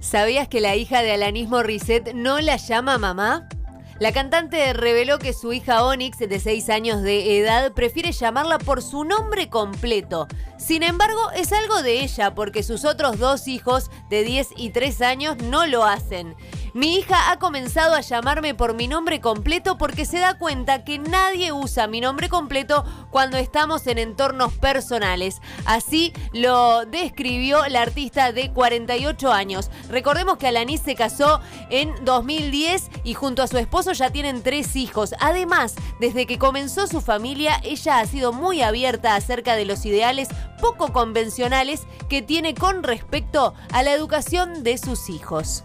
¿Sabías que la hija de Alanis Morissette no la llama mamá? La cantante reveló que su hija Onyx, de 6 años de edad, prefiere llamarla por su nombre completo. Sin embargo, es algo de ella porque sus otros dos hijos, de 10 y 3 años, no lo hacen. Mi hija ha comenzado a llamarme por mi nombre completo porque se da cuenta que nadie usa mi nombre completo cuando estamos en entornos personales. Así lo describió la artista de 48 años. Recordemos que Alanis se casó en 2010 y junto a su esposo ya tienen tres hijos. Además, desde que comenzó su familia, ella ha sido muy abierta acerca de los ideales poco convencionales que tiene con respecto a la educación de sus hijos.